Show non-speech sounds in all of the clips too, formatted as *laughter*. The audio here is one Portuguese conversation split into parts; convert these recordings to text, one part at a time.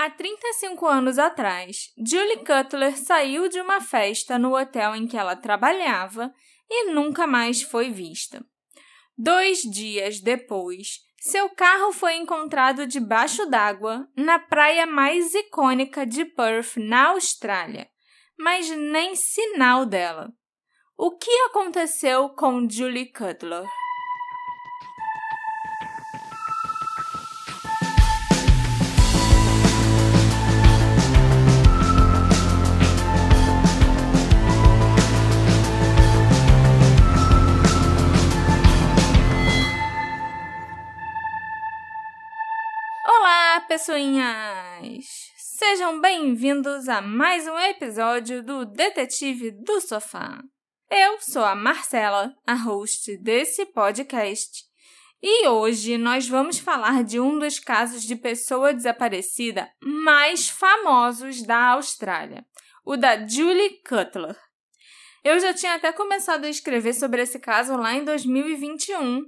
Há 35 anos atrás, Julie Cutler saiu de uma festa no hotel em que ela trabalhava e nunca mais foi vista. Dois dias depois, seu carro foi encontrado debaixo d'água na praia mais icônica de Perth, na Austrália, mas nem sinal dela. O que aconteceu com Julie Cutler? Pessoinhas! Sejam bem-vindos a mais um episódio do Detetive do Sofá. Eu sou a Marcela, a host desse podcast, e hoje nós vamos falar de um dos casos de pessoa desaparecida mais famosos da Austrália, o da Julie Cutler. Eu já tinha até começado a escrever sobre esse caso lá em 2021,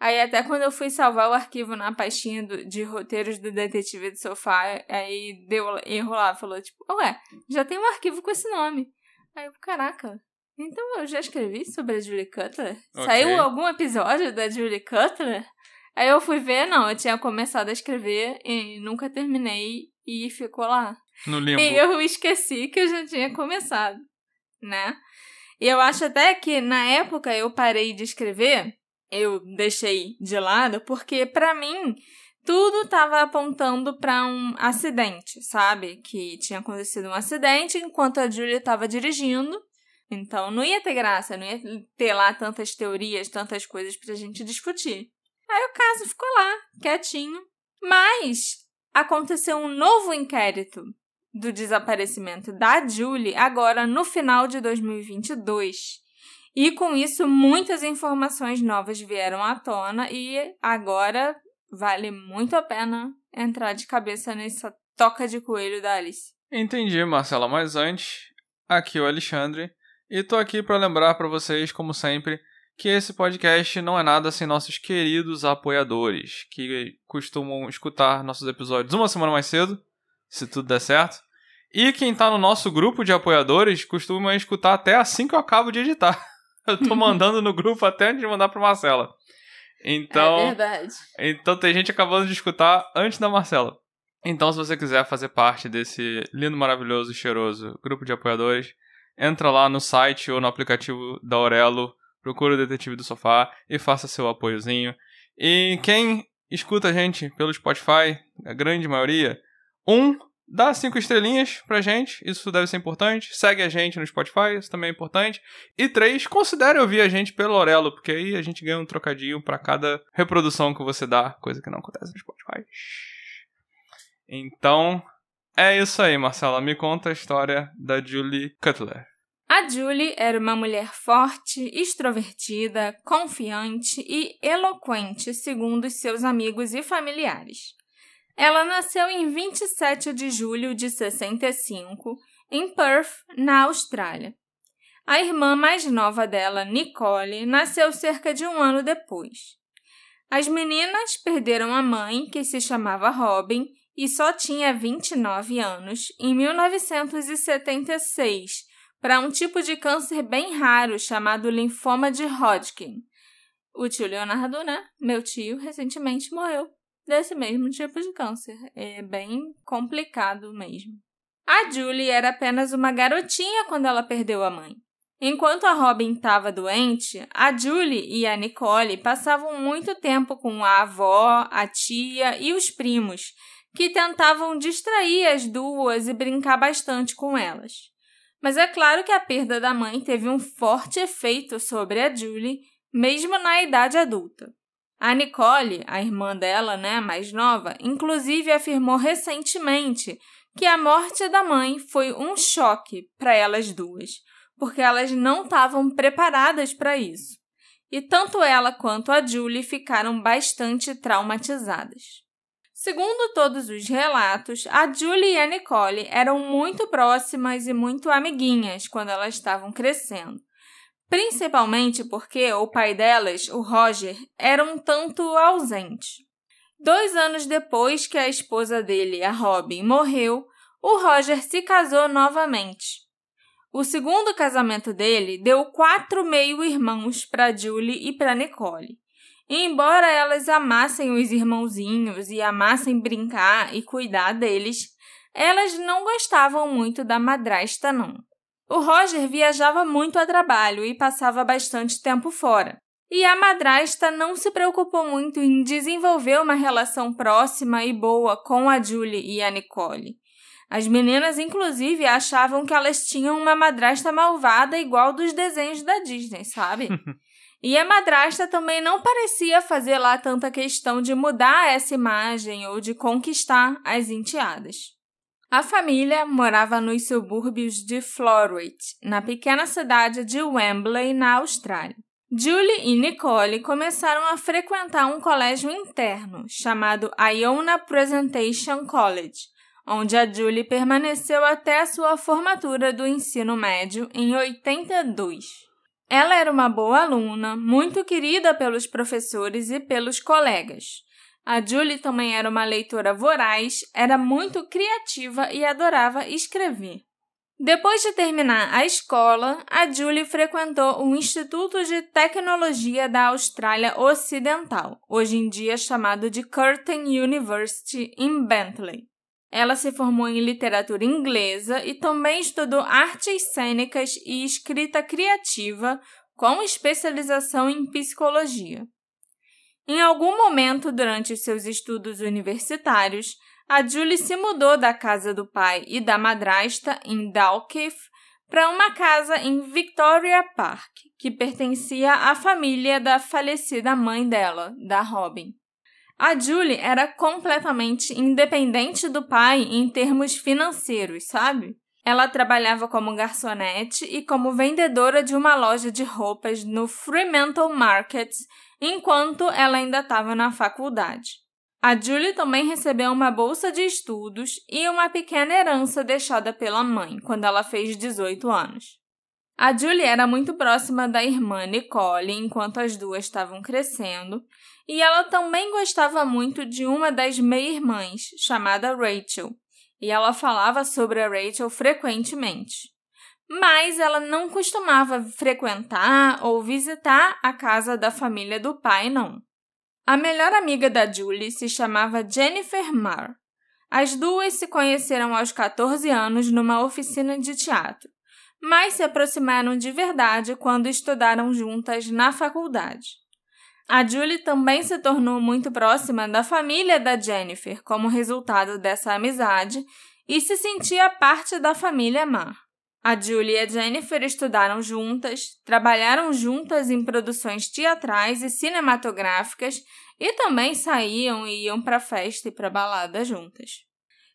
Aí até quando eu fui salvar o arquivo na pastinha do, de roteiros do Detetive do Sofá, aí deu erro lá, falou tipo, ué, já tem um arquivo com esse nome. Aí eu, caraca, então eu já escrevi sobre a Julie Cutler? Okay. Saiu algum episódio da Julie Cutler? Aí eu fui ver, não, eu tinha começado a escrever e nunca terminei e ficou lá. No limbo. E eu esqueci que eu já tinha começado, né? E eu acho até que na época eu parei de escrever eu deixei de lado porque para mim tudo estava apontando para um acidente, sabe? Que tinha acontecido um acidente enquanto a Julia estava dirigindo. Então não ia ter graça, não ia ter lá tantas teorias, tantas coisas pra gente discutir. Aí o caso ficou lá, quietinho. Mas aconteceu um novo inquérito do desaparecimento da Julie agora no final de 2022. E com isso, muitas informações novas vieram à tona e agora vale muito a pena entrar de cabeça nessa toca de coelho da Alice. Entendi, Marcela, mas antes, aqui é o Alexandre e tô aqui para lembrar para vocês, como sempre, que esse podcast não é nada sem nossos queridos apoiadores, que costumam escutar nossos episódios uma semana mais cedo, se tudo der certo. E quem tá no nosso grupo de apoiadores costuma escutar até assim que eu acabo de editar. Eu tô mandando no grupo até antes de mandar pra Marcela. Então, é verdade. Então tem gente acabando de escutar antes da Marcela. Então, se você quiser fazer parte desse lindo, maravilhoso e cheiroso grupo de apoiadores, entra lá no site ou no aplicativo da Aurelo, procura o Detetive do Sofá e faça seu apoiozinho. E quem escuta a gente pelo Spotify, a grande maioria, um Dá cinco estrelinhas pra gente, isso deve ser importante. Segue a gente no Spotify, isso também é importante. E três, considere ouvir a gente pelo Orelo, porque aí a gente ganha um trocadinho para cada reprodução que você dá, coisa que não acontece no Spotify. Então, é isso aí, Marcela. Me conta a história da Julie Cutler. A Julie era uma mulher forte, extrovertida, confiante e eloquente, segundo seus amigos e familiares. Ela nasceu em 27 de julho de 65, em Perth, na Austrália. A irmã mais nova dela, Nicole, nasceu cerca de um ano depois. As meninas perderam a mãe, que se chamava Robin, e só tinha 29 anos, em 1976, para um tipo de câncer bem raro chamado linfoma de Hodgkin. O tio Leonardo, né? Meu tio, recentemente morreu desse mesmo tipo de câncer. É bem complicado mesmo. A Julie era apenas uma garotinha quando ela perdeu a mãe. Enquanto a Robin estava doente, a Julie e a Nicole passavam muito tempo com a avó, a tia e os primos, que tentavam distrair as duas e brincar bastante com elas. Mas é claro que a perda da mãe teve um forte efeito sobre a Julie, mesmo na idade adulta. A Nicole, a irmã dela, né, mais nova, inclusive afirmou recentemente que a morte da mãe foi um choque para elas duas, porque elas não estavam preparadas para isso. E tanto ela quanto a Julie ficaram bastante traumatizadas. Segundo todos os relatos, a Julie e a Nicole eram muito próximas e muito amiguinhas quando elas estavam crescendo. Principalmente porque o pai delas, o Roger, era um tanto ausente. Dois anos depois que a esposa dele, a Robin, morreu, o Roger se casou novamente. O segundo casamento dele deu quatro meio-irmãos para Julie e para Nicole. E embora elas amassem os irmãozinhos e amassem brincar e cuidar deles, elas não gostavam muito da madrasta, não. O Roger viajava muito a trabalho e passava bastante tempo fora. E a madrasta não se preocupou muito em desenvolver uma relação próxima e boa com a Julie e a Nicole. As meninas, inclusive, achavam que elas tinham uma madrasta malvada igual dos desenhos da Disney, sabe? *laughs* e a madrasta também não parecia fazer lá tanta questão de mudar essa imagem ou de conquistar as enteadas. A família morava nos subúrbios de Florwick, na pequena cidade de Wembley, na Austrália. Julie e Nicole começaram a frequentar um colégio interno chamado Iona Presentation College, onde a Julie permaneceu até sua formatura do ensino médio em 82. Ela era uma boa aluna, muito querida pelos professores e pelos colegas. A Julie também era uma leitora voraz, era muito criativa e adorava escrever. Depois de terminar a escola, a Julie frequentou o Instituto de Tecnologia da Austrália Ocidental, hoje em dia chamado de Curtin University, em Bentley. Ela se formou em literatura inglesa e também estudou artes cênicas e escrita criativa, com especialização em psicologia. Em algum momento durante seus estudos universitários, a Julie se mudou da casa do pai e da madrasta em Dalkeith para uma casa em Victoria Park, que pertencia à família da falecida mãe dela, da Robin. A Julie era completamente independente do pai em termos financeiros, sabe? Ela trabalhava como garçonete e como vendedora de uma loja de roupas no Fremantle Market enquanto ela ainda estava na faculdade. A Julie também recebeu uma bolsa de estudos e uma pequena herança deixada pela mãe quando ela fez 18 anos. A Julie era muito próxima da irmã Nicole enquanto as duas estavam crescendo, e ela também gostava muito de uma das meia-irmãs, chamada Rachel, e ela falava sobre a Rachel frequentemente. Mas ela não costumava frequentar ou visitar a casa da família do pai, não. A melhor amiga da Julie se chamava Jennifer Marr. As duas se conheceram aos 14 anos numa oficina de teatro, mas se aproximaram de verdade quando estudaram juntas na faculdade. A Julie também se tornou muito próxima da família da Jennifer como resultado dessa amizade e se sentia parte da família Marr. A Julie e a Jennifer estudaram juntas, trabalharam juntas em produções teatrais e cinematográficas e também saíam e iam para festa e para balada juntas.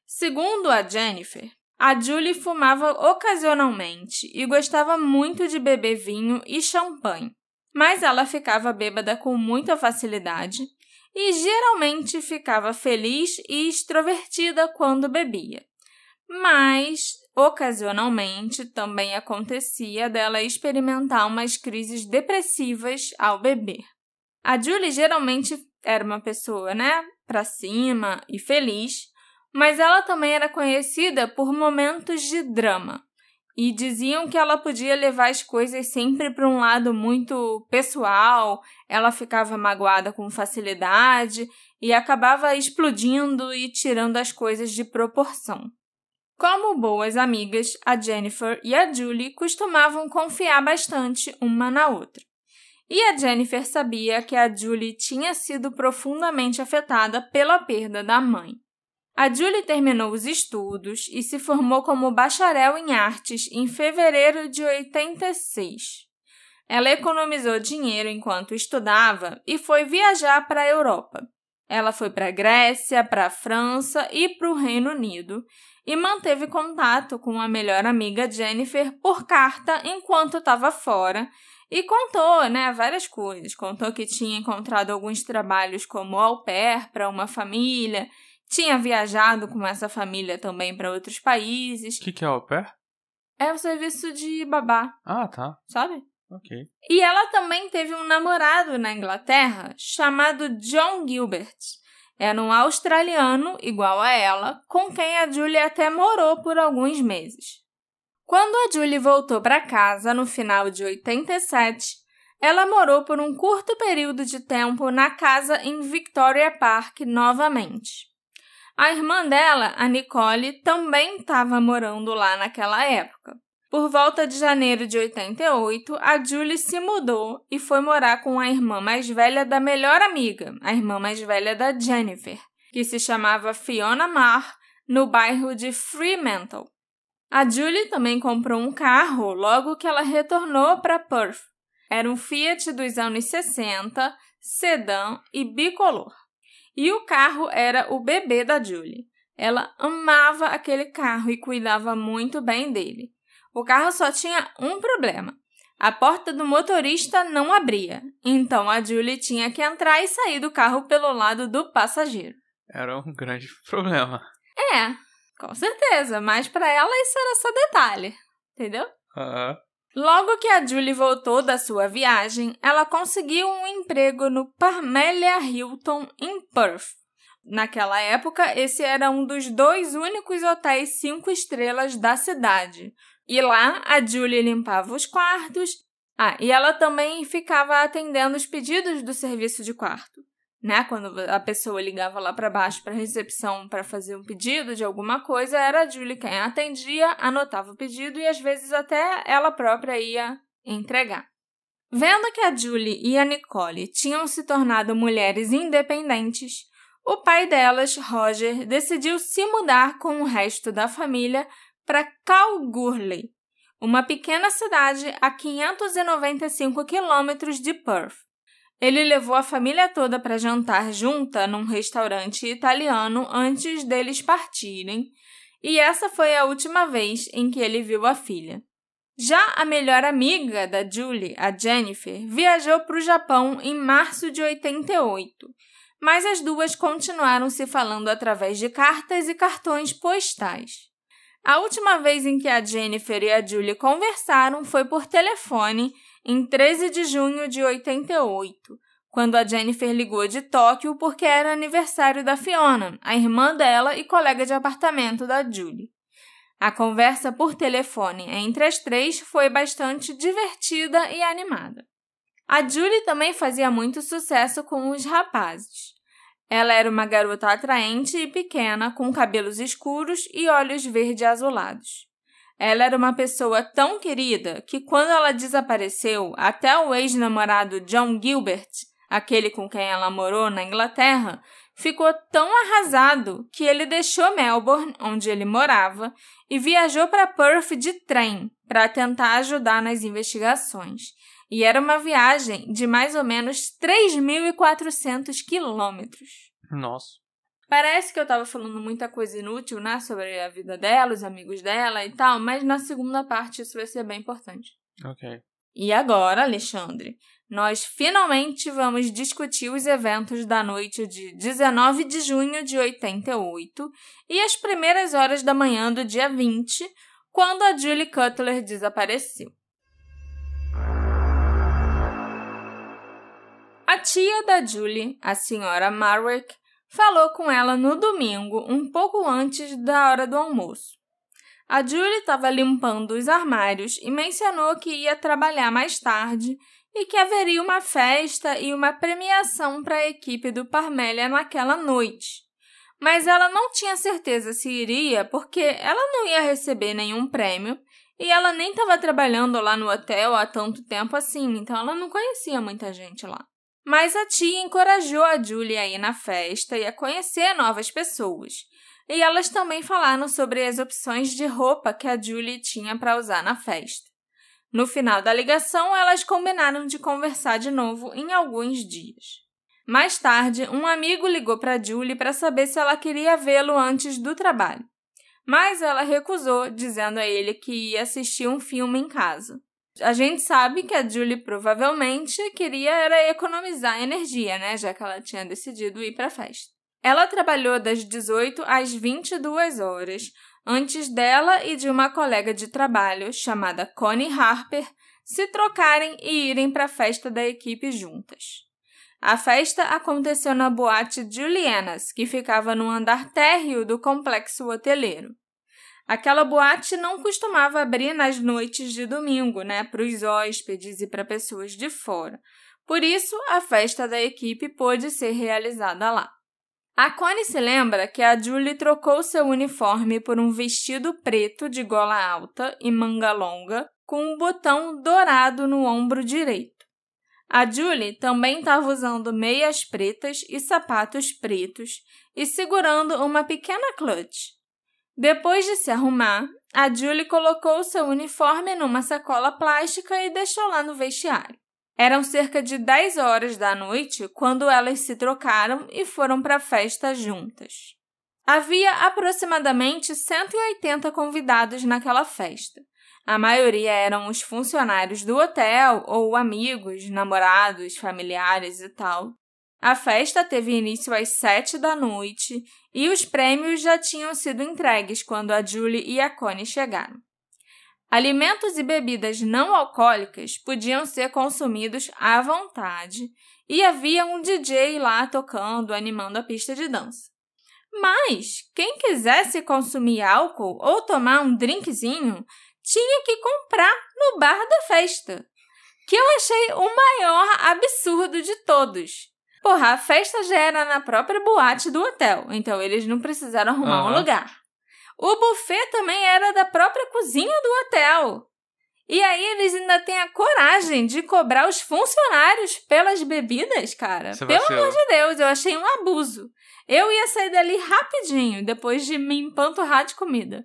Segundo a Jennifer, a Julie fumava ocasionalmente e gostava muito de beber vinho e champanhe, mas ela ficava bêbada com muita facilidade e geralmente ficava feliz e extrovertida quando bebia. Mas Ocasionalmente, também acontecia dela experimentar umas crises depressivas ao beber. A Julie geralmente era uma pessoa, né, para cima e feliz, mas ela também era conhecida por momentos de drama. E diziam que ela podia levar as coisas sempre para um lado muito pessoal, ela ficava magoada com facilidade e acabava explodindo e tirando as coisas de proporção. Como boas amigas, a Jennifer e a Julie costumavam confiar bastante uma na outra. E a Jennifer sabia que a Julie tinha sido profundamente afetada pela perda da mãe. A Julie terminou os estudos e se formou como bacharel em artes em fevereiro de 86. Ela economizou dinheiro enquanto estudava e foi viajar para a Europa. Ela foi para a Grécia, para a França e para o Reino Unido e manteve contato com a melhor amiga Jennifer por carta enquanto estava fora e contou, né, várias coisas. Contou que tinha encontrado alguns trabalhos como au pair para uma família, tinha viajado com essa família também para outros países. O que, que é au pair? É o serviço de babá. Ah, tá. Sabe? Ok. E ela também teve um namorado na Inglaterra chamado John Gilbert Era um australiano igual a ela, com quem a Julie até morou por alguns meses. Quando a Julie voltou para casa no final de 87, ela morou por um curto período de tempo na casa em Victoria Park novamente. A irmã dela, a Nicole, também estava morando lá naquela época. Por volta de janeiro de 88, a Julie se mudou e foi morar com a irmã mais velha da melhor amiga, a irmã mais velha da Jennifer, que se chamava Fiona Marr, no bairro de Fremantle. A Julie também comprou um carro logo que ela retornou para Perth. Era um Fiat dos anos 60, sedã e bicolor. E o carro era o bebê da Julie. Ela amava aquele carro e cuidava muito bem dele. O carro só tinha um problema. A porta do motorista não abria, então a Julie tinha que entrar e sair do carro pelo lado do passageiro. Era um grande *laughs* problema. É, com certeza, mas para ela isso era só detalhe, entendeu? Uhum. Logo que a Julie voltou da sua viagem, ela conseguiu um emprego no Parmelia Hilton em Perth. Naquela época, esse era um dos dois únicos hotéis cinco estrelas da cidade. E lá, a Julie limpava os quartos. Ah, e ela também ficava atendendo os pedidos do serviço de quarto né? Quando a pessoa ligava lá para baixo para recepção para fazer um pedido de alguma coisa, era a Julie quem atendia, anotava o pedido e às vezes até ela própria ia entregar. Vendo que a Julie e a Nicole tinham se tornado mulheres independentes, o pai delas, Roger, decidiu se mudar com o resto da família para Kalgoorlie, uma pequena cidade a 595 quilômetros de Perth. Ele levou a família toda para jantar junta num restaurante italiano antes deles partirem, e essa foi a última vez em que ele viu a filha. Já a melhor amiga da Julie, a Jennifer, viajou para o Japão em março de 88, mas as duas continuaram se falando através de cartas e cartões postais. A última vez em que a Jennifer e a Julie conversaram foi por telefone em 13 de junho de 88, quando a Jennifer ligou de Tóquio porque era aniversário da Fiona, a irmã dela e colega de apartamento da Julie. A conversa por telefone entre as três foi bastante divertida e animada. A Julie também fazia muito sucesso com os rapazes. Ela era uma garota atraente e pequena, com cabelos escuros e olhos verde azulados. Ela era uma pessoa tão querida que, quando ela desapareceu, até o ex-namorado John Gilbert, aquele com quem ela morou na Inglaterra, ficou tão arrasado que ele deixou Melbourne, onde ele morava, e viajou para Perth de trem para tentar ajudar nas investigações. E era uma viagem de mais ou menos 3.400 quilômetros. Nossa. Parece que eu tava falando muita coisa inútil, né, sobre a vida dela, os amigos dela e tal, mas na segunda parte isso vai ser bem importante. Ok. E agora, Alexandre, nós finalmente vamos discutir os eventos da noite de 19 de junho de 88 e as primeiras horas da manhã do dia 20, quando a Julie Cutler desapareceu. A tia da Julie, a senhora Marwick, falou com ela no domingo, um pouco antes da hora do almoço. A Julie estava limpando os armários e mencionou que ia trabalhar mais tarde e que haveria uma festa e uma premiação para a equipe do Parmélia naquela noite. Mas ela não tinha certeza se iria porque ela não ia receber nenhum prêmio e ela nem estava trabalhando lá no hotel há tanto tempo assim, então ela não conhecia muita gente lá. Mas a tia encorajou a Julie a ir na festa e a conhecer novas pessoas. E elas também falaram sobre as opções de roupa que a Julie tinha para usar na festa. No final da ligação, elas combinaram de conversar de novo em alguns dias. Mais tarde, um amigo ligou para Julie para saber se ela queria vê-lo antes do trabalho. Mas ela recusou, dizendo a ele que ia assistir um filme em casa. A gente sabe que a Julie provavelmente queria era economizar energia, né? Já que ela tinha decidido ir para a festa. Ela trabalhou das 18 às 22 horas, antes dela e de uma colega de trabalho chamada Connie Harper se trocarem e irem para a festa da equipe juntas. A festa aconteceu na boate Juliana's, que ficava no andar térreo do complexo hoteleiro. Aquela boate não costumava abrir nas noites de domingo, né, para os hóspedes e para pessoas de fora. Por isso, a festa da equipe pôde ser realizada lá. A Connie se lembra que a Julie trocou seu uniforme por um vestido preto de gola alta e manga longa, com um botão dourado no ombro direito. A Julie também estava usando meias pretas e sapatos pretos e segurando uma pequena clutch. Depois de se arrumar, a Julie colocou seu uniforme numa sacola plástica e deixou lá no vestiário. Eram cerca de 10 horas da noite quando elas se trocaram e foram para a festa juntas. Havia aproximadamente 180 convidados naquela festa, a maioria eram os funcionários do hotel ou amigos, namorados, familiares e tal. A festa teve início às sete da noite e os prêmios já tinham sido entregues quando a Julie e a Connie chegaram. Alimentos e bebidas não alcoólicas podiam ser consumidos à vontade e havia um DJ lá tocando, animando a pista de dança. Mas quem quisesse consumir álcool ou tomar um drinkzinho tinha que comprar no bar da festa. Que eu achei o maior absurdo de todos. Porra, a festa já era na própria boate do hotel, então eles não precisaram arrumar uhum. um lugar. O buffet também era da própria cozinha do hotel. E aí eles ainda têm a coragem de cobrar os funcionários pelas bebidas, cara. Você Pelo amor de Deus, eu achei um abuso. Eu ia sair dali rapidinho, depois de me empanturrar de comida.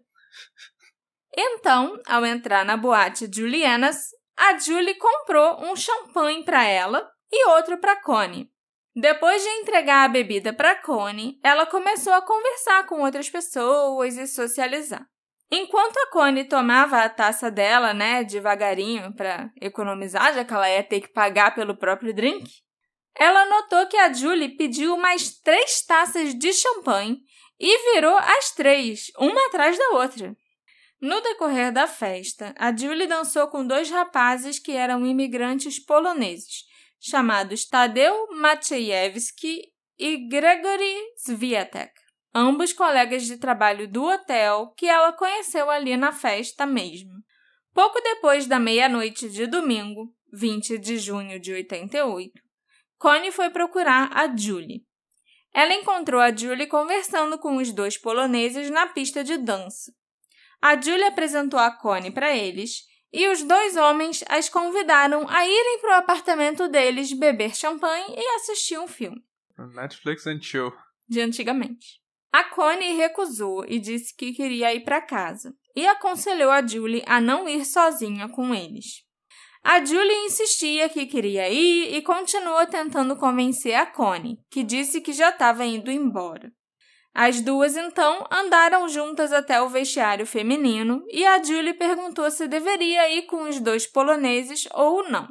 Então, ao entrar na boate Juliana's, a Julie comprou um champanhe para ela e outro para Connie. Depois de entregar a bebida para Connie, ela começou a conversar com outras pessoas e socializar. Enquanto a Connie tomava a taça dela, né, devagarinho para economizar, já que ela ia ter que pagar pelo próprio drink, ela notou que a Julie pediu mais três taças de champanhe e virou as três, uma atrás da outra. No decorrer da festa, a Julie dançou com dois rapazes que eram imigrantes poloneses, chamados Tadeu Maciejewski e Gregory Swiatek, ambos colegas de trabalho do hotel que ela conheceu ali na festa mesmo. Pouco depois da meia-noite de domingo, 20 de junho de 88, Connie foi procurar a Julie. Ela encontrou a Julie conversando com os dois poloneses na pista de dança. A Julie apresentou a Connie para eles e os dois homens as convidaram a irem para o apartamento deles beber champanhe e assistir um filme. Netflix and chill. De antigamente. A Connie recusou e disse que queria ir para casa e aconselhou a Julie a não ir sozinha com eles. A Julie insistia que queria ir e continuou tentando convencer a Connie, que disse que já estava indo embora. As duas então andaram juntas até o vestiário feminino e a Julie perguntou se deveria ir com os dois poloneses ou não.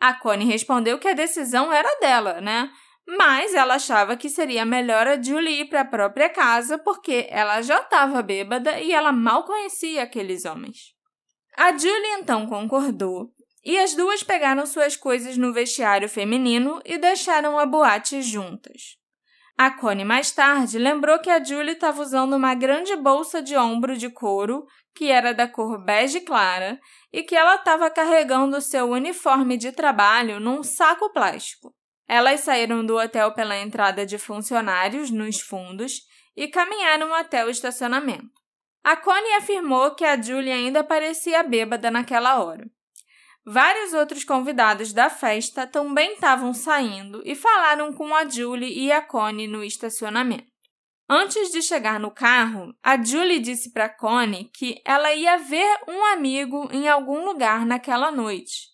A Connie respondeu que a decisão era dela, né? Mas ela achava que seria melhor a Julie ir para a própria casa porque ela já estava bêbada e ela mal conhecia aqueles homens. A Julie então concordou e as duas pegaram suas coisas no vestiário feminino e deixaram a boate juntas. A Connie mais tarde lembrou que a Julie estava usando uma grande bolsa de ombro de couro, que era da cor bege clara, e que ela estava carregando seu uniforme de trabalho num saco plástico. Elas saíram do hotel pela entrada de funcionários nos fundos e caminharam até o estacionamento. A Connie afirmou que a Julie ainda parecia bêbada naquela hora. Vários outros convidados da festa também estavam saindo e falaram com a Julie e a Connie no estacionamento. Antes de chegar no carro, a Julie disse para Connie que ela ia ver um amigo em algum lugar naquela noite,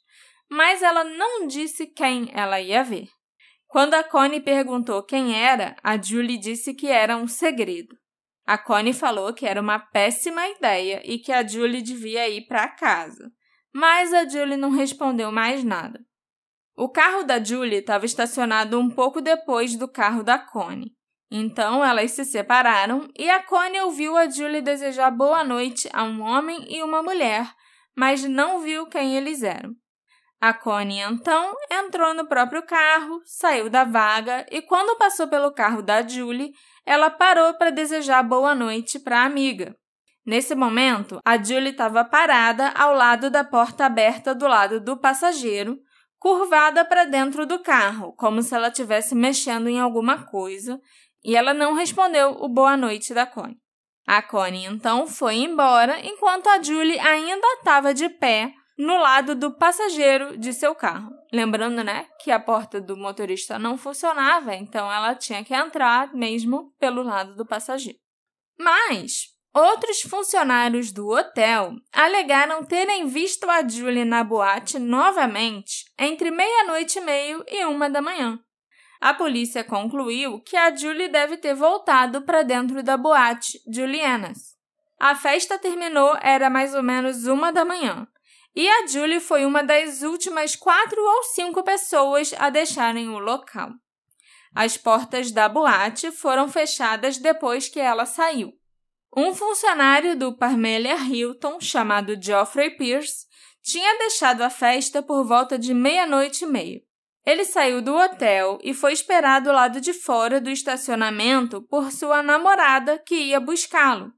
mas ela não disse quem ela ia ver. Quando a Connie perguntou quem era, a Julie disse que era um segredo. A Connie falou que era uma péssima ideia e que a Julie devia ir para casa mas a Julie não respondeu mais nada. O carro da Julie estava estacionado um pouco depois do carro da Connie. Então elas se separaram e a Connie ouviu a Julie desejar boa noite a um homem e uma mulher, mas não viu quem eles eram. A Connie então entrou no próprio carro, saiu da vaga e, quando passou pelo carro da Julie, ela parou para desejar boa noite para a amiga. Nesse momento, a Julie estava parada ao lado da porta aberta do lado do passageiro, curvada para dentro do carro, como se ela estivesse mexendo em alguma coisa, e ela não respondeu o boa noite da Connie. A Connie então foi embora, enquanto a Julie ainda estava de pé no lado do passageiro de seu carro. Lembrando, né, que a porta do motorista não funcionava, então ela tinha que entrar mesmo pelo lado do passageiro. Mas outros funcionários do hotel alegaram terem visto a Julie na boate novamente entre meia-noite e meio e uma da manhã. A polícia concluiu que a Julie deve ter voltado para dentro da boate Juliana's. A festa terminou era mais ou menos uma da manhã e a Julie foi uma das últimas quatro ou cinco pessoas a deixarem o local. As portas da boate foram fechadas depois que ela saiu. Um funcionário do Parmelia Hilton, chamado Geoffrey Pierce, tinha deixado a festa por volta de meia-noite e meia. Ele saiu do hotel e foi esperar do lado de fora do estacionamento por sua namorada que ia buscá-lo.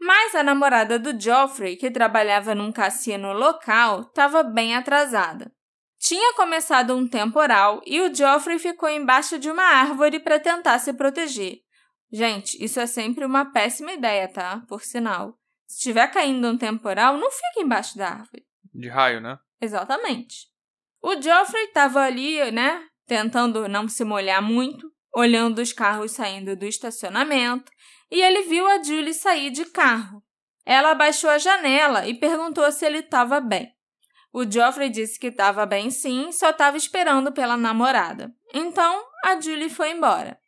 Mas a namorada do Geoffrey, que trabalhava num cassino local, estava bem atrasada. Tinha começado um temporal e o Geoffrey ficou embaixo de uma árvore para tentar se proteger. Gente, isso é sempre uma péssima ideia, tá? Por sinal. Se estiver caindo um temporal, não fique embaixo da árvore. De raio, né? Exatamente. O Geoffrey estava ali, né? Tentando não se molhar muito, olhando os carros saindo do estacionamento e ele viu a Julie sair de carro. Ela abaixou a janela e perguntou se ele estava bem. O Geoffrey disse que estava bem sim, só estava esperando pela namorada. Então, a Julie foi embora.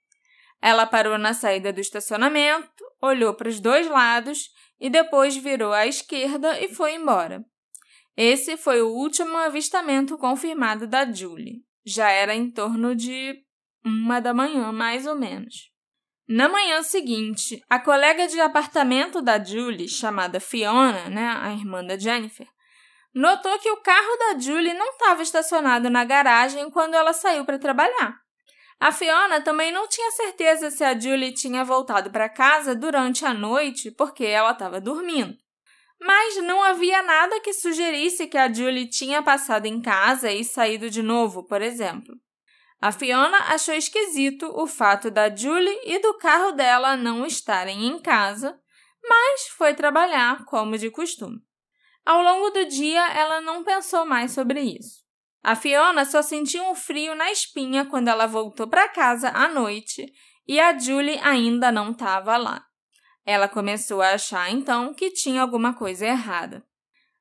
Ela parou na saída do estacionamento, olhou para os dois lados e depois virou à esquerda e foi embora. Esse foi o último avistamento confirmado da Julie. Já era em torno de uma da manhã, mais ou menos. Na manhã seguinte, a colega de apartamento da Julie, chamada Fiona, né, a irmã da Jennifer, notou que o carro da Julie não estava estacionado na garagem quando ela saiu para trabalhar. A Fiona também não tinha certeza se a Julie tinha voltado para casa durante a noite porque ela estava dormindo. Mas não havia nada que sugerisse que a Julie tinha passado em casa e saído de novo, por exemplo. A Fiona achou esquisito o fato da Julie e do carro dela não estarem em casa, mas foi trabalhar como de costume. Ao longo do dia, ela não pensou mais sobre isso. A Fiona só sentiu um frio na espinha quando ela voltou para casa à noite e a Julie ainda não estava lá. Ela começou a achar então que tinha alguma coisa errada.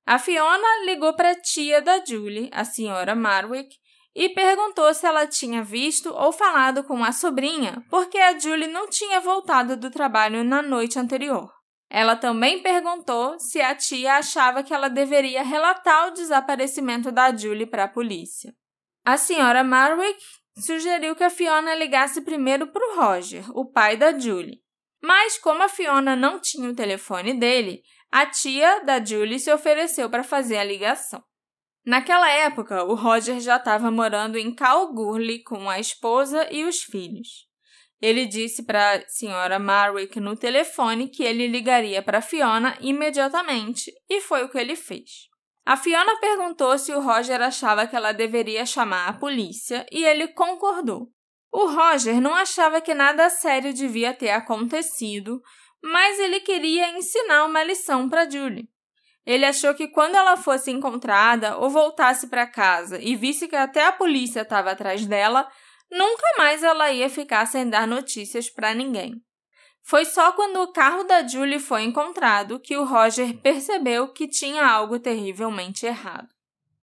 A Fiona ligou para a tia da Julie, a senhora Marwick, e perguntou se ela tinha visto ou falado com a sobrinha, porque a Julie não tinha voltado do trabalho na noite anterior. Ela também perguntou se a tia achava que ela deveria relatar o desaparecimento da Julie para a polícia. A senhora Marwick sugeriu que a Fiona ligasse primeiro para o Roger, o pai da Julie. Mas como a Fiona não tinha o telefone dele, a tia da Julie se ofereceu para fazer a ligação. Naquela época, o Roger já estava morando em Calgurley com a esposa e os filhos. Ele disse para a senhora Marwick no telefone que ele ligaria para Fiona imediatamente e foi o que ele fez. A Fiona perguntou se o Roger achava que ela deveria chamar a polícia e ele concordou. O Roger não achava que nada sério devia ter acontecido, mas ele queria ensinar uma lição para Julie. Ele achou que quando ela fosse encontrada ou voltasse para casa e visse que até a polícia estava atrás dela, nunca mais ela ia ficar sem dar notícias para ninguém. Foi só quando o carro da Julie foi encontrado que o Roger percebeu que tinha algo terrivelmente errado.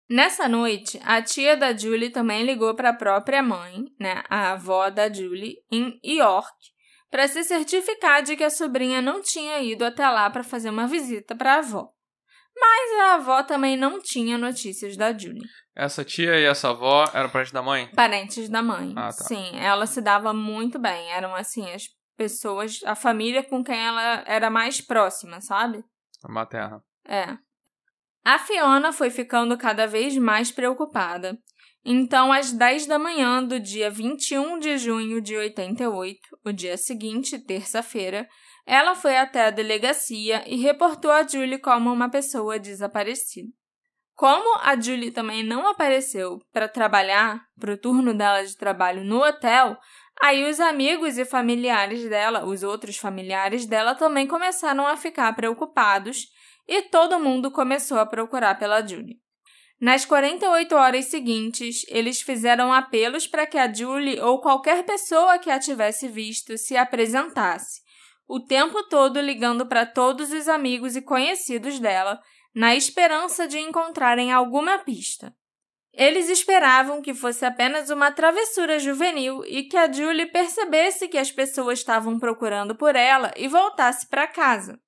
Nessa noite, a tia da Julie também ligou para a própria mãe, né, a avó da Julie, em York, para se certificar de que a sobrinha não tinha ido até lá para fazer uma visita para a avó. Mas a avó também não tinha notícias da Julie. Essa tia e essa avó eram parentes da mãe? Parentes da mãe. Ah, tá. Sim, ela se dava muito bem. Eram assim as pessoas, a família com quem ela era mais próxima, sabe? A materna. É. A Fiona foi ficando cada vez mais preocupada. Então, às 10 da manhã do dia 21 de junho de 88, o dia seguinte, terça-feira, ela foi até a delegacia e reportou a Julie como uma pessoa desaparecida. Como a Julie também não apareceu para trabalhar, para o turno dela de trabalho no hotel, aí os amigos e familiares dela, os outros familiares dela, também começaram a ficar preocupados e todo mundo começou a procurar pela Julie. Nas 48 horas seguintes, eles fizeram apelos para que a Julie ou qualquer pessoa que a tivesse visto se apresentasse, o tempo todo ligando para todos os amigos e conhecidos dela, na esperança de encontrarem alguma pista. Eles esperavam que fosse apenas uma travessura juvenil e que a Julie percebesse que as pessoas estavam procurando por ela e voltasse para casa.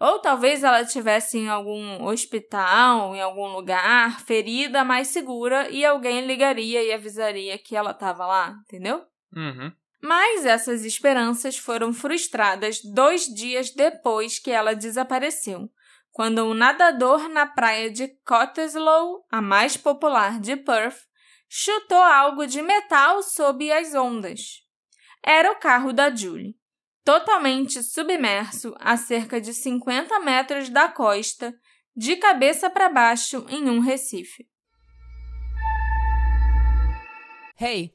Ou talvez ela estivesse em algum hospital, em algum lugar, ferida, mais segura, e alguém ligaria e avisaria que ela estava lá, entendeu? Uhum. Mas essas esperanças foram frustradas dois dias depois que ela desapareceu, quando um nadador na praia de Cottesloe, a mais popular de Perth, chutou algo de metal sob as ondas. Era o carro da Julie totalmente submerso a cerca de 50 metros da costa, de cabeça para baixo em um recife. Hey,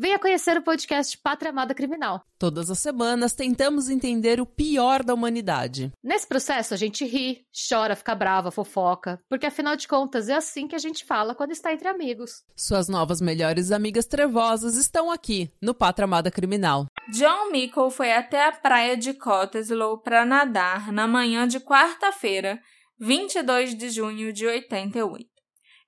Venha conhecer o podcast Pátria Amada Criminal. Todas as semanas tentamos entender o pior da humanidade. Nesse processo a gente ri, chora, fica brava, fofoca, porque afinal de contas é assim que a gente fala quando está entre amigos. Suas novas melhores amigas trevosas estão aqui no Pátria Amada Criminal. John Mickle foi até a praia de Cottesloe para nadar na manhã de quarta-feira, 22 de junho de 88.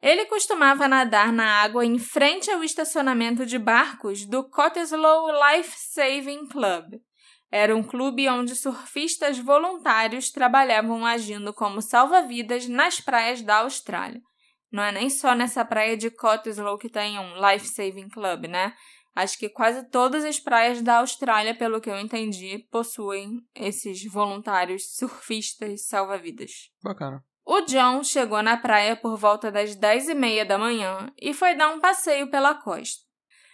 Ele costumava nadar na água em frente ao estacionamento de barcos do Cottesloe Life Saving Club. Era um clube onde surfistas voluntários trabalhavam agindo como salva-vidas nas praias da Austrália. Não é nem só nessa praia de Cottesloe que tem um Life Saving Club, né? Acho que quase todas as praias da Austrália, pelo que eu entendi, possuem esses voluntários surfistas salva-vidas. Bacana. O John chegou na praia por volta das dez e meia da manhã e foi dar um passeio pela costa.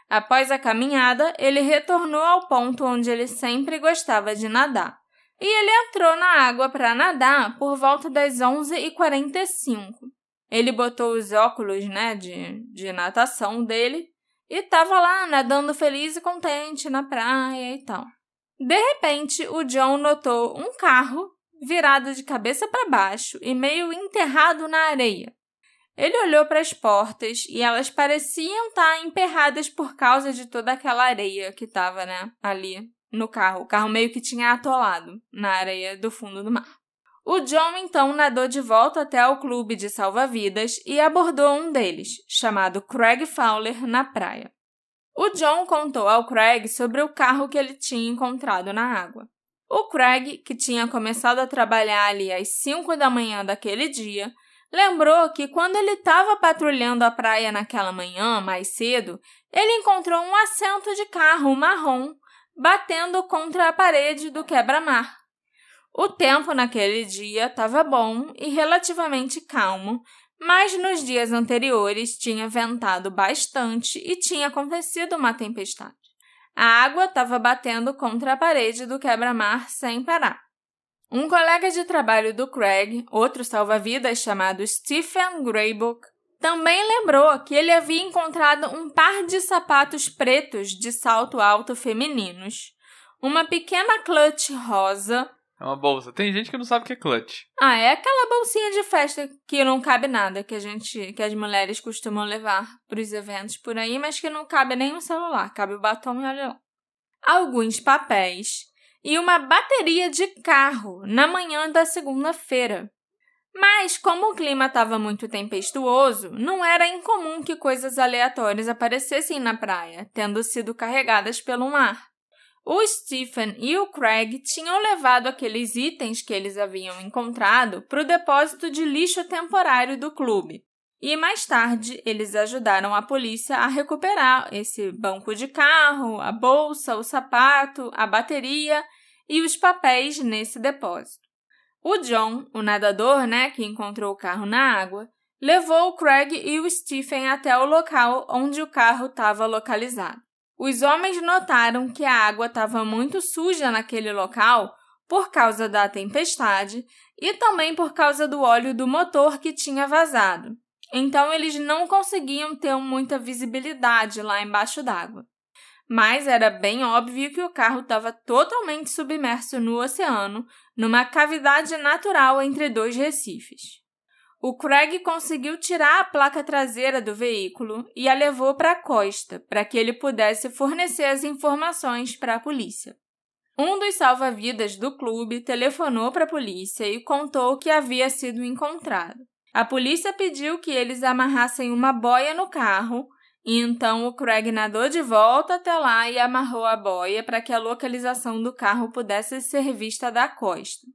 Após a caminhada, ele retornou ao ponto onde ele sempre gostava de nadar. E ele entrou na água para nadar por volta das 11h45. Ele botou os óculos né, de, de natação dele e estava lá nadando feliz e contente na praia e tal. De repente, o John notou um carro virado de cabeça para baixo e meio enterrado na areia. Ele olhou para as portas e elas pareciam estar tá emperradas por causa de toda aquela areia que estava né, ali no carro. O carro meio que tinha atolado na areia do fundo do mar. O John então nadou de volta até o clube de salva-vidas e abordou um deles, chamado Craig Fowler, na praia. O John contou ao Craig sobre o carro que ele tinha encontrado na água. O Craig, que tinha começado a trabalhar ali às 5 da manhã daquele dia, lembrou que quando ele estava patrulhando a praia naquela manhã, mais cedo, ele encontrou um assento de carro marrom batendo contra a parede do quebra-mar. O tempo naquele dia estava bom e relativamente calmo, mas nos dias anteriores tinha ventado bastante e tinha acontecido uma tempestade. A água estava batendo contra a parede do quebra-mar sem parar. Um colega de trabalho do Craig, outro salva-vidas chamado Stephen Graybook, também lembrou que ele havia encontrado um par de sapatos pretos de salto alto femininos, uma pequena clutch rosa é uma bolsa. Tem gente que não sabe o que é clutch. Ah, é aquela bolsinha de festa que não cabe nada, que a gente, que as mulheres costumam levar para os eventos por aí, mas que não cabe nem um celular, cabe o batom e olha lá. Alguns papéis e uma bateria de carro na manhã da segunda-feira. Mas, como o clima estava muito tempestuoso, não era incomum que coisas aleatórias aparecessem na praia, tendo sido carregadas pelo mar. O Stephen e o Craig tinham levado aqueles itens que eles haviam encontrado para o depósito de lixo temporário do clube. E mais tarde, eles ajudaram a polícia a recuperar esse banco de carro, a bolsa, o sapato, a bateria e os papéis nesse depósito. O John, o nadador, né, que encontrou o carro na água, levou o Craig e o Stephen até o local onde o carro estava localizado. Os homens notaram que a água estava muito suja naquele local por causa da tempestade e também por causa do óleo do motor que tinha vazado. Então eles não conseguiam ter muita visibilidade lá embaixo d'água. Mas era bem óbvio que o carro estava totalmente submerso no oceano, numa cavidade natural entre dois recifes. O Craig conseguiu tirar a placa traseira do veículo e a levou para a costa para que ele pudesse fornecer as informações para a polícia. Um dos salva-vidas do clube telefonou para a polícia e contou que havia sido encontrado. A polícia pediu que eles amarrassem uma boia no carro e então o Craig nadou de volta até lá e amarrou a boia para que a localização do carro pudesse ser vista da costa.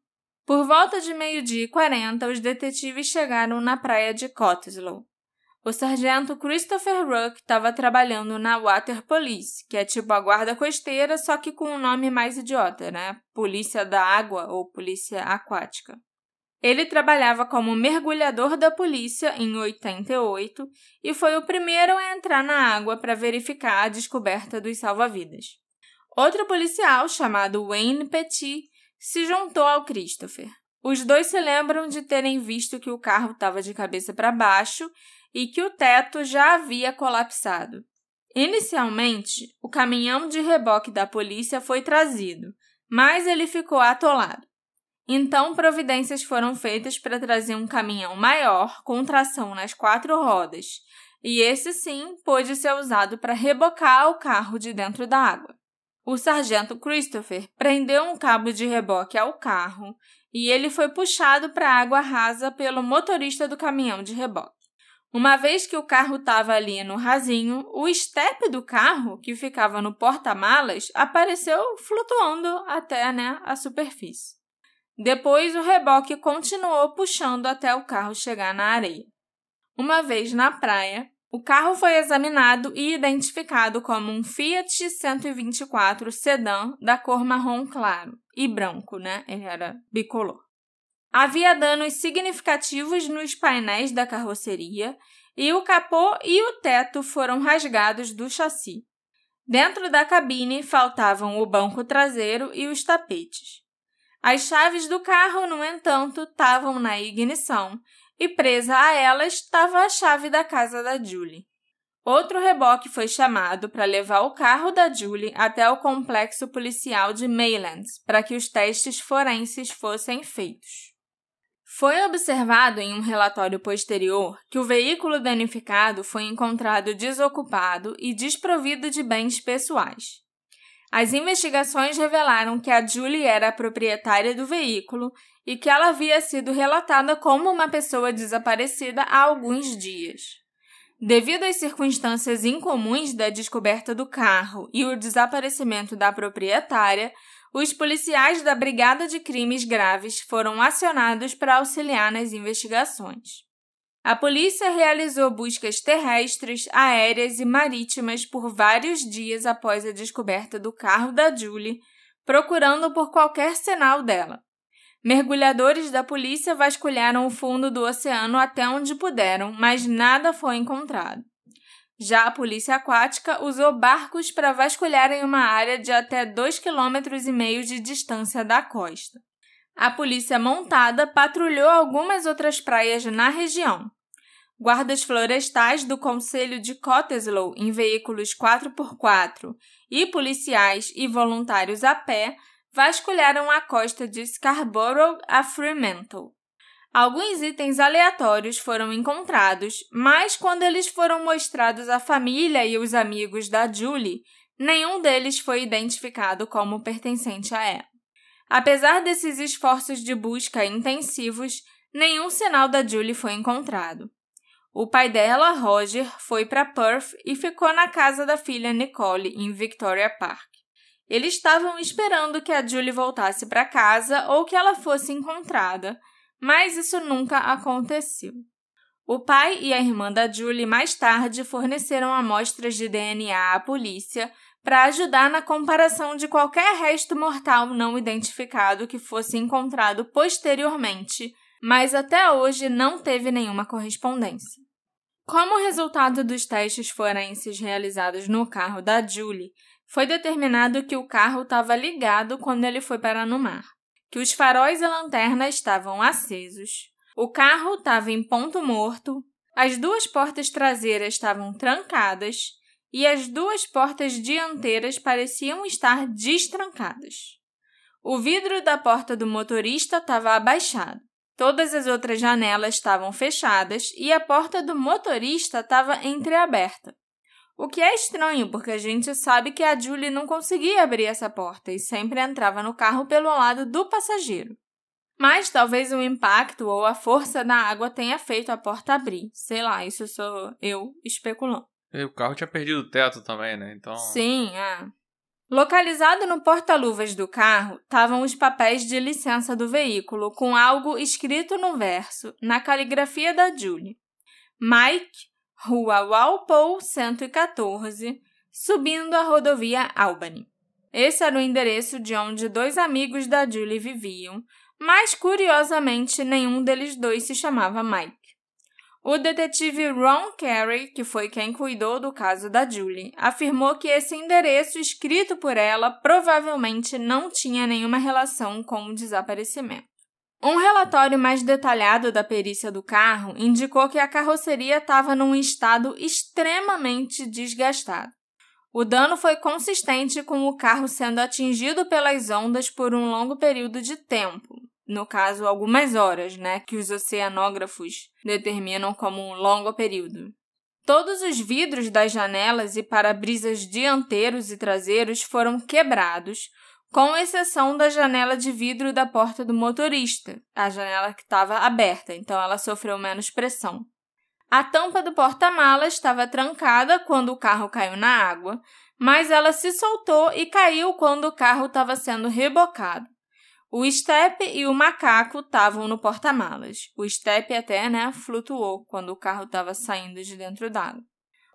Por volta de meio-dia e quarenta, os detetives chegaram na praia de Cottesloe. O sargento Christopher Ruck estava trabalhando na Water Police, que é tipo a guarda costeira, só que com um nome mais idiota, né? Polícia da Água ou Polícia Aquática. Ele trabalhava como mergulhador da polícia em 88 e foi o primeiro a entrar na água para verificar a descoberta dos salva-vidas. Outro policial, chamado Wayne Petit, se juntou ao Christopher. Os dois se lembram de terem visto que o carro estava de cabeça para baixo e que o teto já havia colapsado. Inicialmente, o caminhão de reboque da polícia foi trazido, mas ele ficou atolado. Então, providências foram feitas para trazer um caminhão maior com tração nas quatro rodas, e esse sim pôde ser usado para rebocar o carro de dentro da água. O sargento Christopher prendeu um cabo de reboque ao carro e ele foi puxado para a água rasa pelo motorista do caminhão de reboque. Uma vez que o carro estava ali no rasinho, o estepe do carro, que ficava no porta-malas, apareceu flutuando até né, a superfície. Depois, o reboque continuou puxando até o carro chegar na areia. Uma vez na praia, o carro foi examinado e identificado como um Fiat 124 sedã da cor marrom claro e branco, né? Ele era bicolor. Havia danos significativos nos painéis da carroceria e o capô e o teto foram rasgados do chassi. Dentro da cabine faltavam o banco traseiro e os tapetes. As chaves do carro, no entanto, estavam na ignição e presa a elas estava a chave da casa da Julie. Outro reboque foi chamado para levar o carro da Julie até o complexo policial de Maylands para que os testes forenses fossem feitos. Foi observado em um relatório posterior que o veículo danificado foi encontrado desocupado e desprovido de bens pessoais. As investigações revelaram que a Julie era a proprietária do veículo e que ela havia sido relatada como uma pessoa desaparecida há alguns dias. Devido às circunstâncias incomuns da descoberta do carro e o desaparecimento da proprietária, os policiais da Brigada de Crimes Graves foram acionados para auxiliar nas investigações. A polícia realizou buscas terrestres, aéreas e marítimas por vários dias após a descoberta do carro da Julie, procurando por qualquer sinal dela. Mergulhadores da polícia vasculharam o fundo do oceano até onde puderam, mas nada foi encontrado. Já a polícia aquática usou barcos para vasculharem uma área de até 2,5 km de distância da costa. A polícia montada patrulhou algumas outras praias na região. Guardas florestais do Conselho de Cottesloe em veículos 4x4 e policiais e voluntários a pé vasculharam a costa de Scarborough a Fremantle. Alguns itens aleatórios foram encontrados, mas quando eles foram mostrados à família e os amigos da Julie, nenhum deles foi identificado como pertencente a ela. Apesar desses esforços de busca intensivos, nenhum sinal da Julie foi encontrado. O pai dela, Roger, foi para Perth e ficou na casa da filha Nicole, em Victoria Park. Eles estavam esperando que a Julie voltasse para casa ou que ela fosse encontrada, mas isso nunca aconteceu. O pai e a irmã da Julie mais tarde forneceram amostras de DNA à polícia para ajudar na comparação de qualquer resto mortal não identificado que fosse encontrado posteriormente, mas até hoje não teve nenhuma correspondência. Como resultado dos testes forenses realizados no carro da Julie, foi determinado que o carro estava ligado quando ele foi parar no mar, que os faróis e lanternas estavam acesos, o carro estava em ponto morto, as duas portas traseiras estavam trancadas e as duas portas dianteiras pareciam estar destrancadas. O vidro da porta do motorista estava abaixado. Todas as outras janelas estavam fechadas e a porta do motorista estava entreaberta. O que é estranho, porque a gente sabe que a Julie não conseguia abrir essa porta e sempre entrava no carro pelo lado do passageiro. Mas talvez o impacto ou a força da água tenha feito a porta abrir. Sei lá, isso sou eu especulando. E o carro tinha perdido o teto também, né? Então. Sim, é. Localizado no porta-luvas do carro estavam os papéis de licença do veículo com algo escrito no verso, na caligrafia da Julie. Mike, Rua Walpole 114, subindo a rodovia Albany. Esse era o endereço de onde dois amigos da Julie viviam, mas curiosamente nenhum deles dois se chamava Mike. O detetive Ron Carey, que foi quem cuidou do caso da Julie, afirmou que esse endereço escrito por ela provavelmente não tinha nenhuma relação com o desaparecimento. Um relatório mais detalhado da perícia do carro indicou que a carroceria estava num estado extremamente desgastado. O dano foi consistente com o carro sendo atingido pelas ondas por um longo período de tempo, no caso, algumas horas, né, que os oceanógrafos determinam como um longo período. Todos os vidros das janelas e para-brisas dianteiros e traseiros foram quebrados, com exceção da janela de vidro da porta do motorista, a janela que estava aberta, então ela sofreu menos pressão. A tampa do porta-malas estava trancada quando o carro caiu na água, mas ela se soltou e caiu quando o carro estava sendo rebocado. O Step e o macaco estavam no porta-malas. O Step até, né, flutuou quando o carro estava saindo de dentro d'água.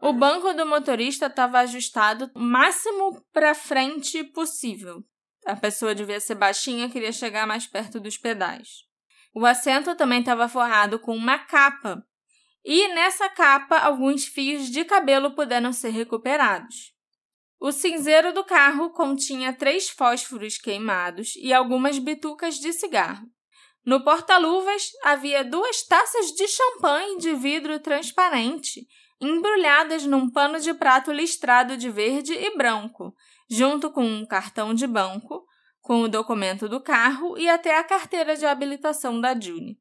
O banco do motorista estava ajustado o máximo para frente possível. A pessoa devia ser baixinha, queria chegar mais perto dos pedais. O assento também estava forrado com uma capa. E nessa capa, alguns fios de cabelo puderam ser recuperados. O cinzeiro do carro continha três fósforos queimados e algumas bitucas de cigarro. No porta-luvas havia duas taças de champanhe de vidro transparente, embrulhadas num pano de prato listrado de verde e branco, junto com um cartão de banco, com o documento do carro e até a carteira de habilitação da June.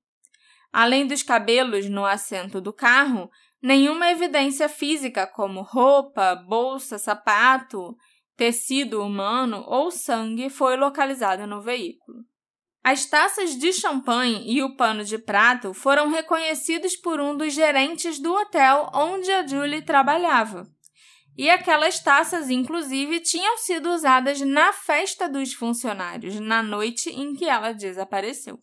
Além dos cabelos no assento do carro, Nenhuma evidência física, como roupa, bolsa, sapato, tecido humano ou sangue, foi localizada no veículo. As taças de champanhe e o pano de prato foram reconhecidos por um dos gerentes do hotel onde a Julie trabalhava. E aquelas taças, inclusive, tinham sido usadas na festa dos funcionários na noite em que ela desapareceu.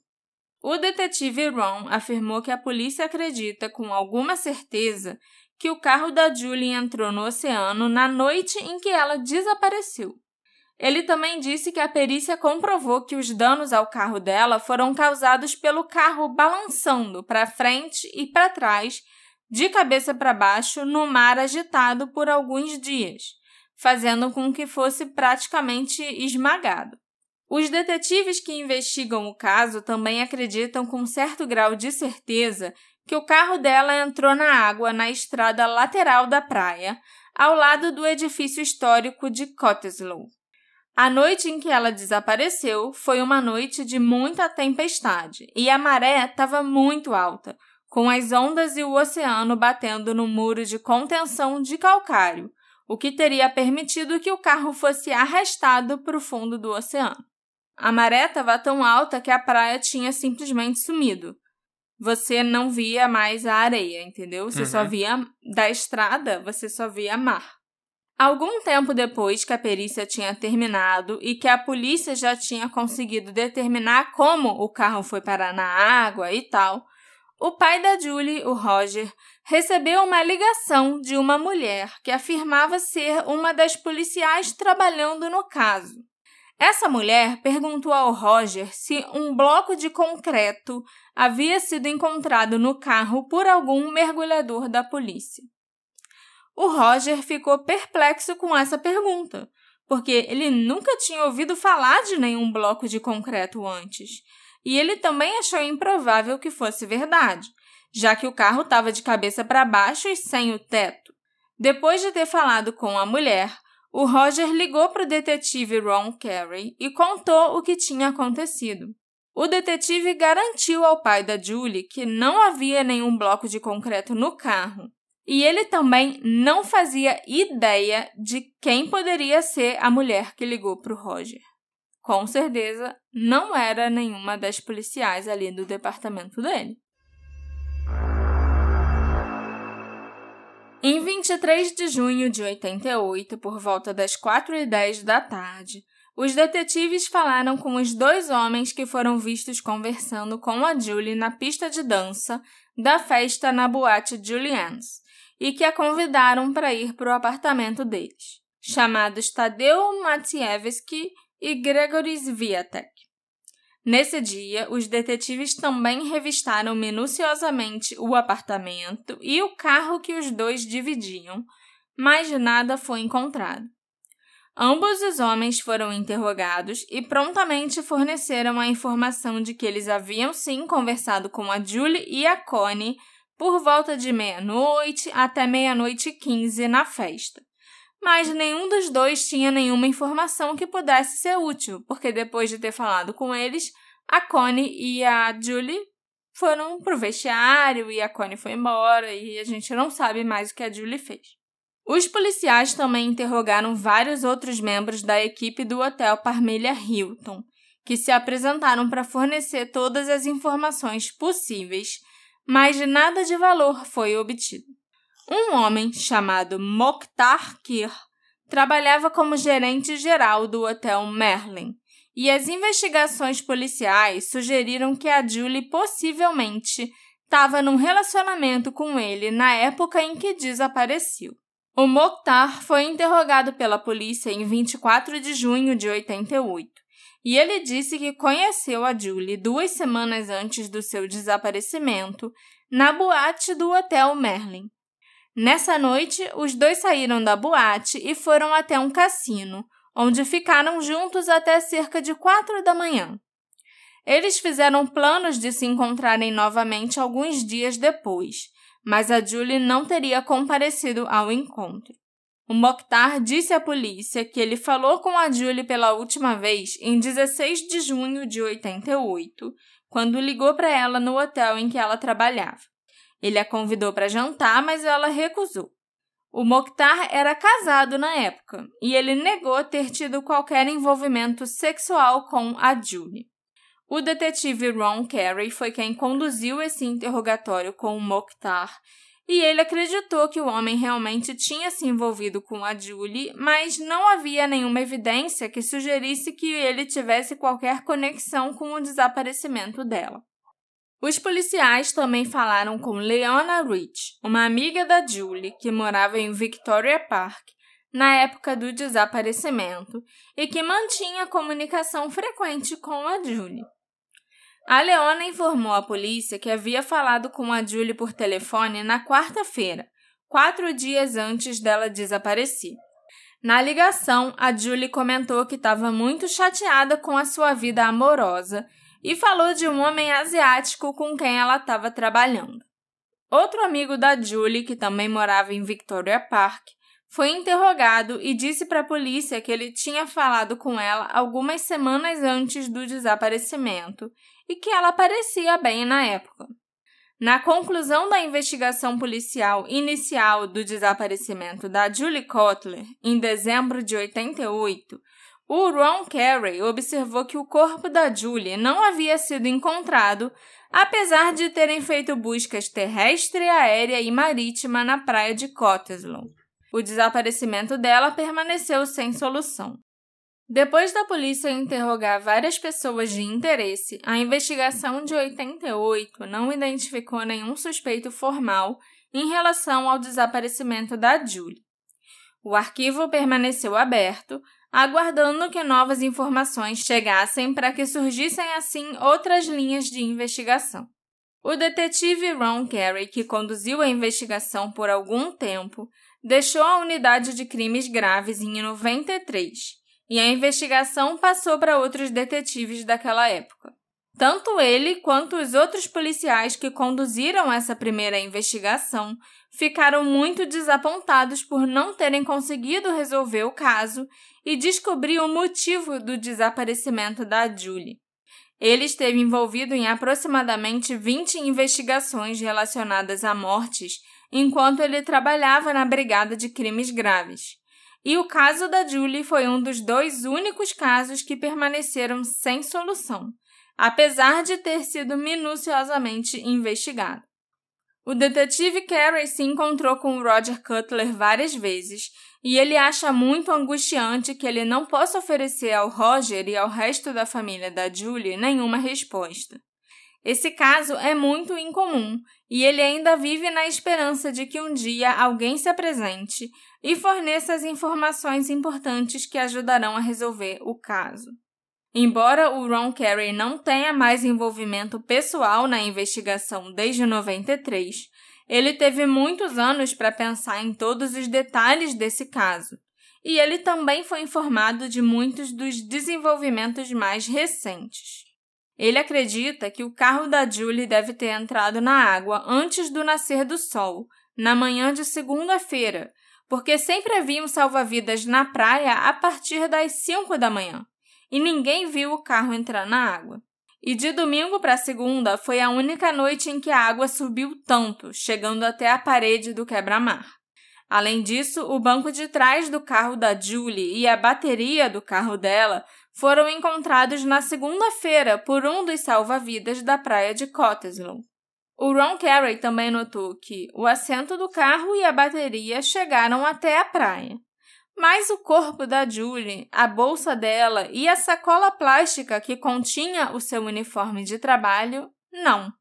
O detetive Ron afirmou que a polícia acredita com alguma certeza que o carro da Julie entrou no oceano na noite em que ela desapareceu. Ele também disse que a perícia comprovou que os danos ao carro dela foram causados pelo carro balançando para frente e para trás, de cabeça para baixo, no mar agitado por alguns dias, fazendo com que fosse praticamente esmagado. Os detetives que investigam o caso também acreditam com certo grau de certeza que o carro dela entrou na água na estrada lateral da praia, ao lado do edifício histórico de Cottesloe. A noite em que ela desapareceu foi uma noite de muita tempestade e a maré estava muito alta, com as ondas e o oceano batendo no muro de contenção de calcário, o que teria permitido que o carro fosse arrastado para o fundo do oceano. A maré estava tão alta que a praia tinha simplesmente sumido. Você não via mais a areia, entendeu? Você uhum. só via da estrada, você só via mar. Algum tempo depois que a perícia tinha terminado e que a polícia já tinha conseguido determinar como o carro foi parar na água e tal, o pai da Julie, o Roger, recebeu uma ligação de uma mulher que afirmava ser uma das policiais trabalhando no caso. Essa mulher perguntou ao Roger se um bloco de concreto havia sido encontrado no carro por algum mergulhador da polícia. O Roger ficou perplexo com essa pergunta, porque ele nunca tinha ouvido falar de nenhum bloco de concreto antes, e ele também achou improvável que fosse verdade, já que o carro estava de cabeça para baixo e sem o teto. Depois de ter falado com a mulher, o Roger ligou para o detetive Ron Carey e contou o que tinha acontecido. O detetive garantiu ao pai da Julie que não havia nenhum bloco de concreto no carro. E ele também não fazia ideia de quem poderia ser a mulher que ligou para o Roger. Com certeza, não era nenhuma das policiais ali do departamento dele. Em 23 de junho de 88, por volta das 4 e 10 da tarde, os detetives falaram com os dois homens que foram vistos conversando com a Julie na pista de dança da festa na boate Julian's e que a convidaram para ir para o apartamento deles, chamados Tadeu Matievski e Gregory Sviatek. Nesse dia, os detetives também revistaram minuciosamente o apartamento e o carro que os dois dividiam, mas nada foi encontrado. Ambos os homens foram interrogados e prontamente forneceram a informação de que eles haviam sim conversado com a Julie e a Connie por volta de meia-noite até meia-noite e quinze na festa. Mas nenhum dos dois tinha nenhuma informação que pudesse ser útil, porque depois de ter falado com eles, a Connie e a Julie foram pro vestiário e a Connie foi embora e a gente não sabe mais o que a Julie fez. Os policiais também interrogaram vários outros membros da equipe do hotel Parmelia Hilton, que se apresentaram para fornecer todas as informações possíveis, mas nada de valor foi obtido. Um homem chamado Mokhtar Kir trabalhava como gerente geral do Hotel Merlin, e as investigações policiais sugeriram que a Julie possivelmente estava num relacionamento com ele na época em que desapareceu. O Mokhtar foi interrogado pela polícia em 24 de junho de 88 e ele disse que conheceu a Julie duas semanas antes do seu desaparecimento na boate do Hotel Merlin. Nessa noite, os dois saíram da boate e foram até um cassino, onde ficaram juntos até cerca de quatro da manhã. Eles fizeram planos de se encontrarem novamente alguns dias depois, mas a Julie não teria comparecido ao encontro. O Mokhtar disse à polícia que ele falou com a Julie pela última vez em 16 de junho de 88, quando ligou para ela no hotel em que ela trabalhava. Ele a convidou para jantar, mas ela recusou. O Mokhtar era casado na época e ele negou ter tido qualquer envolvimento sexual com a Julie. O detetive Ron Carey foi quem conduziu esse interrogatório com o Mokhtar e ele acreditou que o homem realmente tinha se envolvido com a Julie, mas não havia nenhuma evidência que sugerisse que ele tivesse qualquer conexão com o desaparecimento dela. Os policiais também falaram com Leona Rich, uma amiga da Julie que morava em Victoria Park na época do desaparecimento e que mantinha comunicação frequente com a Julie. A Leona informou à polícia que havia falado com a Julie por telefone na quarta-feira, quatro dias antes dela desaparecer. Na ligação, a Julie comentou que estava muito chateada com a sua vida amorosa e falou de um homem asiático com quem ela estava trabalhando. Outro amigo da Julie, que também morava em Victoria Park, foi interrogado e disse para a polícia que ele tinha falado com ela algumas semanas antes do desaparecimento e que ela parecia bem na época. Na conclusão da investigação policial inicial do desaparecimento da Julie Kotler, em dezembro de 88, o Ron Carey observou que o corpo da Julie não havia sido encontrado, apesar de terem feito buscas terrestre, aérea e marítima na praia de Cottesloe. O desaparecimento dela permaneceu sem solução. Depois da polícia interrogar várias pessoas de interesse, a investigação de 88 não identificou nenhum suspeito formal em relação ao desaparecimento da Julie. O arquivo permaneceu aberto, aguardando que novas informações chegassem para que surgissem assim outras linhas de investigação. O detetive Ron Carey, que conduziu a investigação por algum tempo, deixou a unidade de crimes graves em 93 e a investigação passou para outros detetives daquela época. Tanto ele quanto os outros policiais que conduziram essa primeira investigação ficaram muito desapontados por não terem conseguido resolver o caso e descobrir o motivo do desaparecimento da Julie. Ele esteve envolvido em aproximadamente 20 investigações relacionadas a mortes enquanto ele trabalhava na Brigada de Crimes Graves. E o caso da Julie foi um dos dois únicos casos que permaneceram sem solução apesar de ter sido minuciosamente investigado. O detetive Carey se encontrou com Roger Cutler várias vezes e ele acha muito angustiante que ele não possa oferecer ao Roger e ao resto da família da Julie nenhuma resposta. Esse caso é muito incomum e ele ainda vive na esperança de que um dia alguém se apresente e forneça as informações importantes que ajudarão a resolver o caso. Embora o Ron Carey não tenha mais envolvimento pessoal na investigação desde 93, ele teve muitos anos para pensar em todos os detalhes desse caso, e ele também foi informado de muitos dos desenvolvimentos mais recentes. Ele acredita que o carro da Julie deve ter entrado na água antes do nascer do sol, na manhã de segunda-feira, porque sempre havia um salva-vidas na praia a partir das 5 da manhã e ninguém viu o carro entrar na água. E de domingo para segunda foi a única noite em que a água subiu tanto, chegando até a parede do quebra-mar. Além disso, o banco de trás do carro da Julie e a bateria do carro dela foram encontrados na segunda-feira por um dos salva-vidas da praia de Cottesloe. O Ron Carey também notou que o assento do carro e a bateria chegaram até a praia. Mas o corpo da Julie, a bolsa dela e a sacola plástica que continha o seu uniforme de trabalho, não.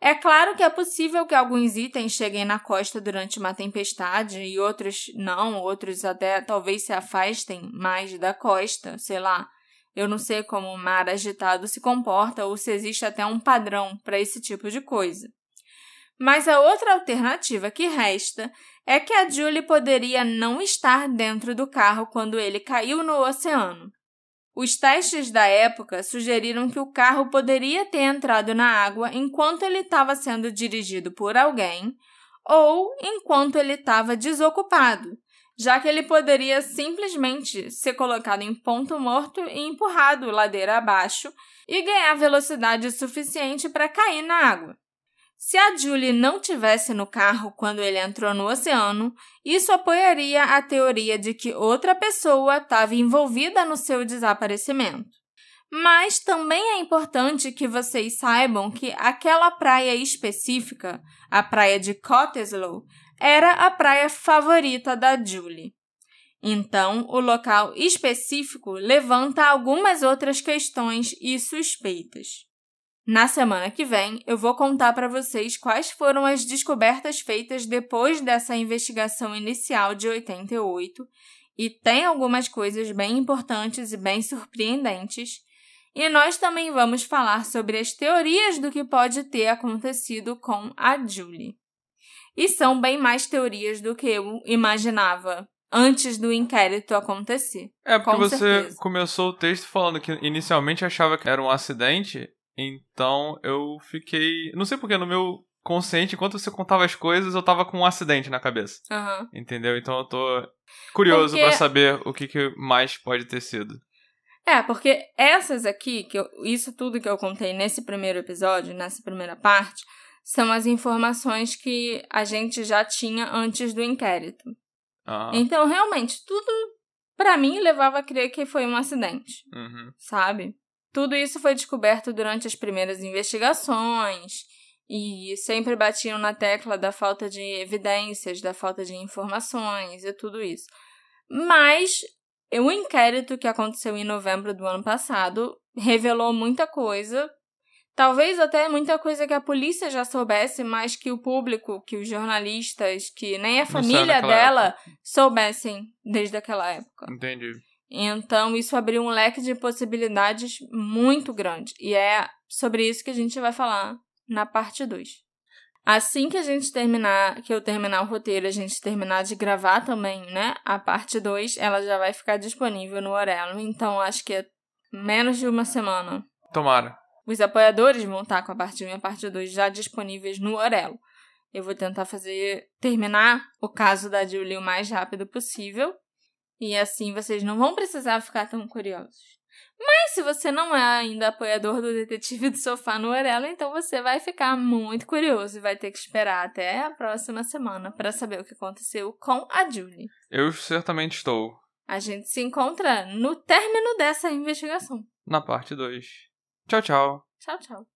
É claro que é possível que alguns itens cheguem na costa durante uma tempestade e outros não, outros até talvez se afastem mais da costa, sei lá. Eu não sei como o mar agitado se comporta ou se existe até um padrão para esse tipo de coisa. Mas a outra alternativa que resta é que a Julie poderia não estar dentro do carro quando ele caiu no oceano. Os testes da época sugeriram que o carro poderia ter entrado na água enquanto ele estava sendo dirigido por alguém ou enquanto ele estava desocupado, já que ele poderia simplesmente ser colocado em ponto morto e empurrado ladeira abaixo e ganhar velocidade suficiente para cair na água. Se a Julie não tivesse no carro quando ele entrou no oceano, isso apoiaria a teoria de que outra pessoa estava envolvida no seu desaparecimento. Mas também é importante que vocês saibam que aquela praia específica, a praia de Cottesloe, era a praia favorita da Julie. Então, o local específico levanta algumas outras questões e suspeitas. Na semana que vem, eu vou contar para vocês quais foram as descobertas feitas depois dessa investigação inicial de 88, e tem algumas coisas bem importantes e bem surpreendentes. E nós também vamos falar sobre as teorias do que pode ter acontecido com a Julie. E são bem mais teorias do que eu imaginava antes do inquérito acontecer. É, porque com você certeza. começou o texto falando que inicialmente achava que era um acidente, então eu fiquei. Não sei porque no meu consciente, enquanto você contava as coisas, eu tava com um acidente na cabeça. Aham. Entendeu? Então eu tô curioso Porque- pra saber o que, que mais pode ter sido. É, porque essas aqui, que eu- isso tudo que eu contei nesse primeiro episódio, nessa primeira parte, são as informações que a gente já tinha antes do inquérito. Ah, Então, realmente, tudo pra mim levava a crer que foi um acidente, uhum. sabe? Tudo isso foi descoberto durante as primeiras investigações e sempre batiam na tecla da falta de evidências, da falta de informações e tudo isso. Mas O inquérito que aconteceu em novembro do ano passado revelou muita coisa. Talvez até muita coisa que a polícia já soubesse, mas que o público, que os jornalistas, que nem a família dela época. soubessem desde aquela época. Entendi. Então, isso abriu um leque de possibilidades muito grande. E é sobre isso que a gente vai falar na parte 2. Assim que a gente terminar, que eu terminar o roteiro, a gente terminar de gravar também, né? A parte 2, ela já vai ficar disponível no Orelo. Então, acho que é menos de uma semana. Tomara. Os apoiadores vão estar com a parte 1 e a parte 2 já disponíveis no Orelo. Eu vou tentar fazer terminar o caso da Julie o mais rápido possível. E assim vocês não vão precisar ficar tão curiosos. Mas se você não é ainda apoiador do Detetive do Sofá no Orelo, então você vai ficar muito curioso e vai ter que esperar até a próxima semana para saber o que aconteceu com a Julie. Eu certamente estou. A gente se encontra no término dessa investigação. Na parte 2. Tchau, tchau. Tchau, tchau.